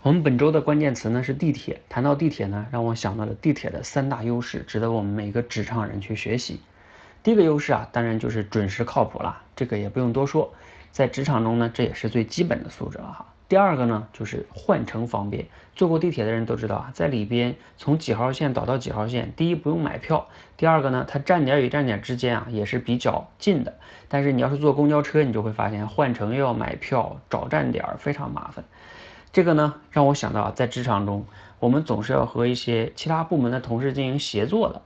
我们本周的关键词呢是地铁。谈到地铁呢，让我想到了地铁的三大优势，值得我们每个职场人去学习。第一个优势啊，当然就是准时靠谱了，这个也不用多说，在职场中呢，这也是最基本的素质了哈。第二个呢，就是换乘方便。坐过地铁的人都知道啊，在里边从几号线倒到几号线，第一不用买票，第二个呢，它站点与站点之间啊也是比较近的。但是你要是坐公交车，你就会发现换乘又要买票、找站点，非常麻烦。这个呢，让我想到在职场中，我们总是要和一些其他部门的同事进行协作的。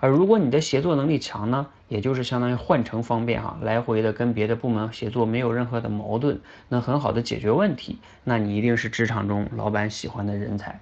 而如果你的协作能力强呢，也就是相当于换乘方便哈，来回的跟别的部门协作，没有任何的矛盾，能很好的解决问题，那你一定是职场中老板喜欢的人才。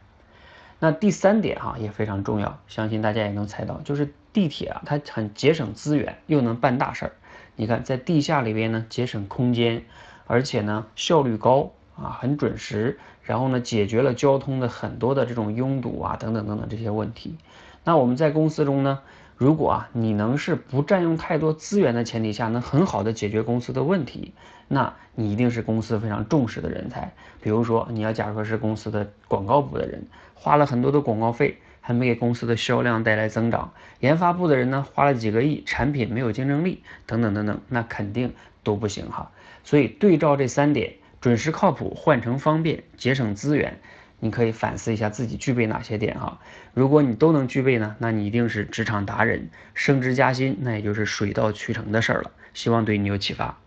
那第三点哈也非常重要，相信大家也能猜到，就是地铁啊，它很节省资源，又能办大事儿。你看在地下里边呢，节省空间，而且呢效率高。啊，很准时，然后呢，解决了交通的很多的这种拥堵啊，等等等等这些问题。那我们在公司中呢，如果啊你能是不占用太多资源的前提下，能很好的解决公司的问题，那你一定是公司非常重视的人才。比如说，你要假如说是公司的广告部的人，花了很多的广告费，还没给公司的销量带来增长；研发部的人呢，花了几个亿，产品没有竞争力，等等等等，那肯定都不行哈。所以对照这三点。准时靠谱，换乘方便，节省资源，你可以反思一下自己具备哪些点哈。如果你都能具备呢，那你一定是职场达人，升职加薪那也就是水到渠成的事儿了。希望对你有启发。